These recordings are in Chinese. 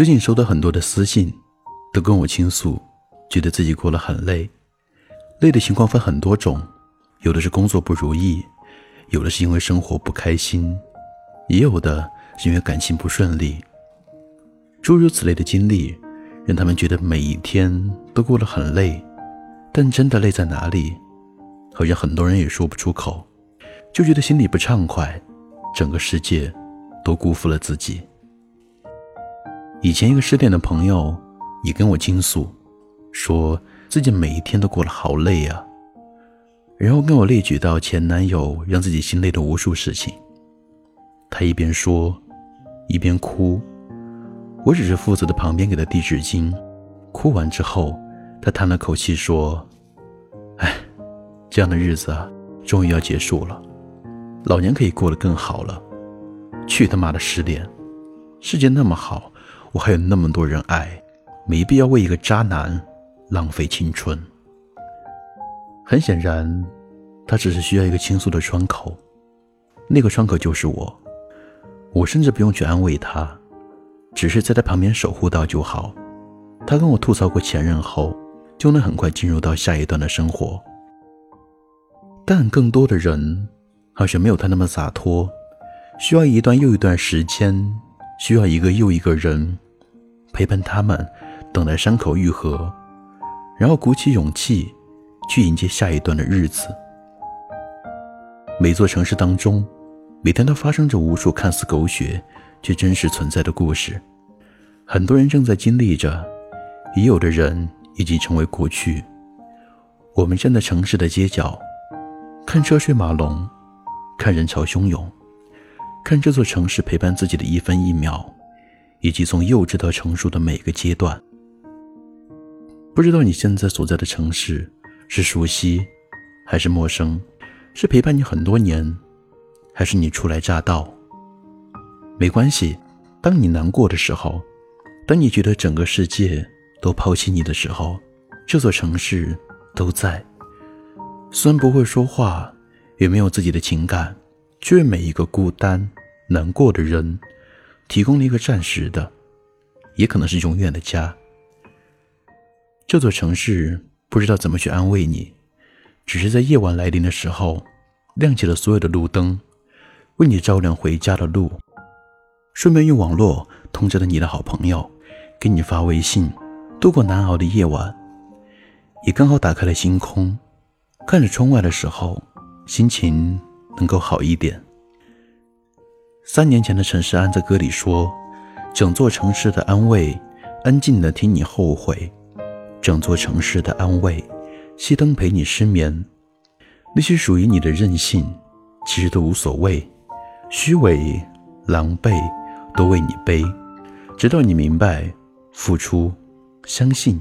最近收到很多的私信，都跟我倾诉，觉得自己过得很累。累的情况分很多种，有的是工作不如意，有的是因为生活不开心，也有的是因为感情不顺利。诸如此类的经历，让他们觉得每一天都过得很累。但真的累在哪里？好像很多人也说不出口，就觉得心里不畅快，整个世界都辜负了自己。以前一个失恋的朋友也跟我倾诉，说自己每一天都过得好累啊，然后跟我列举到前男友让自己心累的无数事情。他一边说，一边哭，我只是负责的旁边给他递纸巾。哭完之后，他叹了口气说：“哎，这样的日子啊，终于要结束了，老娘可以过得更好了。去他妈的失恋，世界那么好。”我还有那么多人爱，没必要为一个渣男浪费青春。很显然，他只是需要一个倾诉的窗口，那个窗口就是我。我甚至不用去安慰他，只是在他旁边守护到就好。他跟我吐槽过前任后，就能很快进入到下一段的生活。但更多的人好像没有他那么洒脱，需要一段又一段时间。需要一个又一个人陪伴他们，等待伤口愈合，然后鼓起勇气去迎接下一段的日子。每座城市当中，每天都发生着无数看似狗血却真实存在的故事。很多人正在经历着，已有的人已经成为过去。我们站在城市的街角，看车水马龙，看人潮汹涌。看这座城市陪伴自己的一分一秒，以及从幼稚到成熟的每个阶段。不知道你现在所在的城市是熟悉还是陌生，是陪伴你很多年，还是你初来乍到？没关系，当你难过的时候，当你觉得整个世界都抛弃你的时候，这座城市都在。虽然不会说话，也没有自己的情感。却为每一个孤单、难过的人提供了一个暂时的，也可能是永远的家。这座城市不知道怎么去安慰你，只是在夜晚来临的时候，亮起了所有的路灯，为你照亮回家的路。顺便用网络通知了你的好朋友，给你发微信，度过难熬的夜晚。也刚好打开了星空，看着窗外的时候，心情。能够好一点。三年前的陈世安在歌里说：“整座城市的安慰，安静的听你后悔；整座城市的安慰，熄灯陪你失眠。那些属于你的任性，其实都无所谓；虚伪、狼狈，都为你背。直到你明白，付出、相信、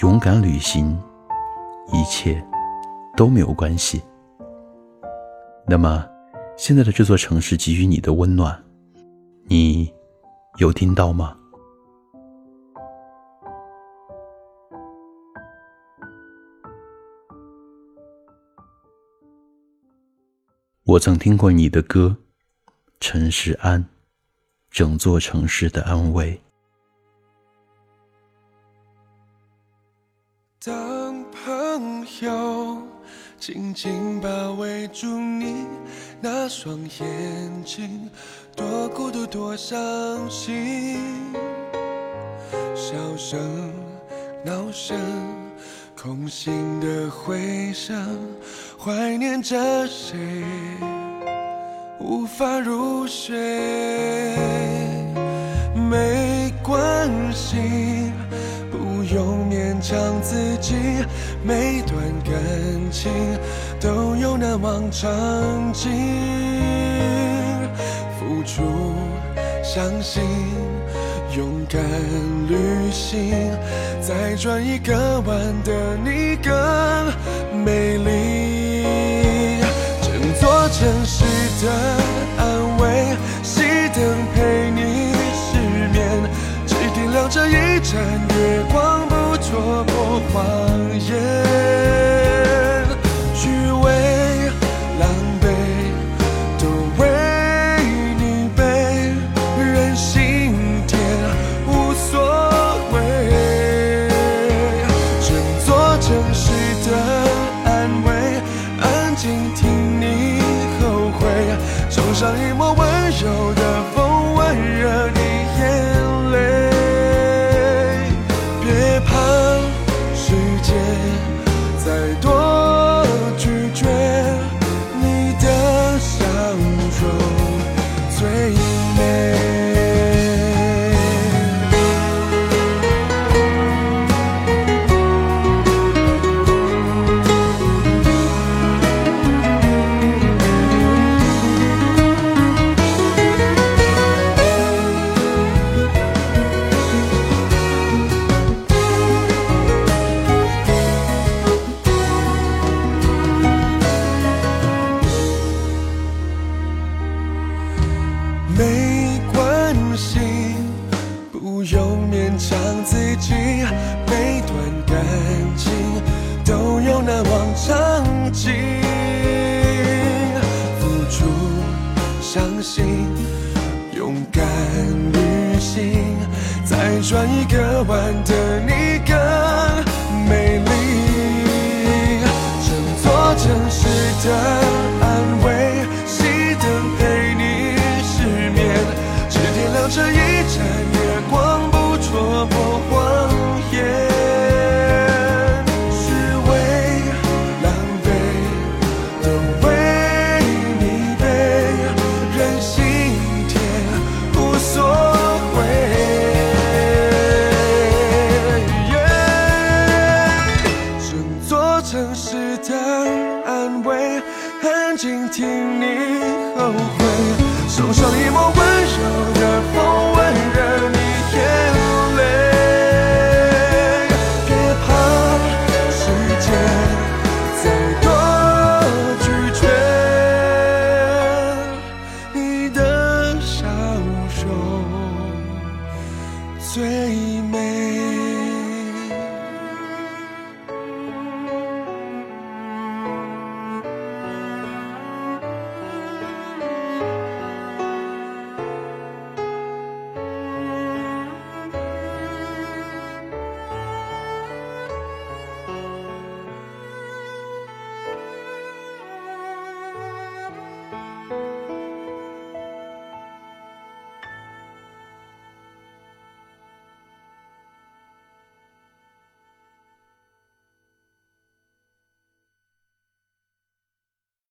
勇敢旅行，一切都没有关系。”那么，现在的这座城市给予你的温暖，你有听到吗？我曾听过你的歌，陈世安，整座城市的安慰。紧紧包围住你那双眼睛，多孤独多伤心。笑声、闹声、空心的回声，怀念着谁，无法入睡。没关系，不用勉强自己。每段感情都有难忘场景，付出、相信、勇敢旅行，再转一个弯的你更美丽。整座城市的安慰，熄灯陪你失眠，只点亮这一盏月光。不戳破谎听你后悔，送上一抹温柔的风。转一个弯的你更美丽整座城市的安静听你后悔，送上一抹温柔的风味。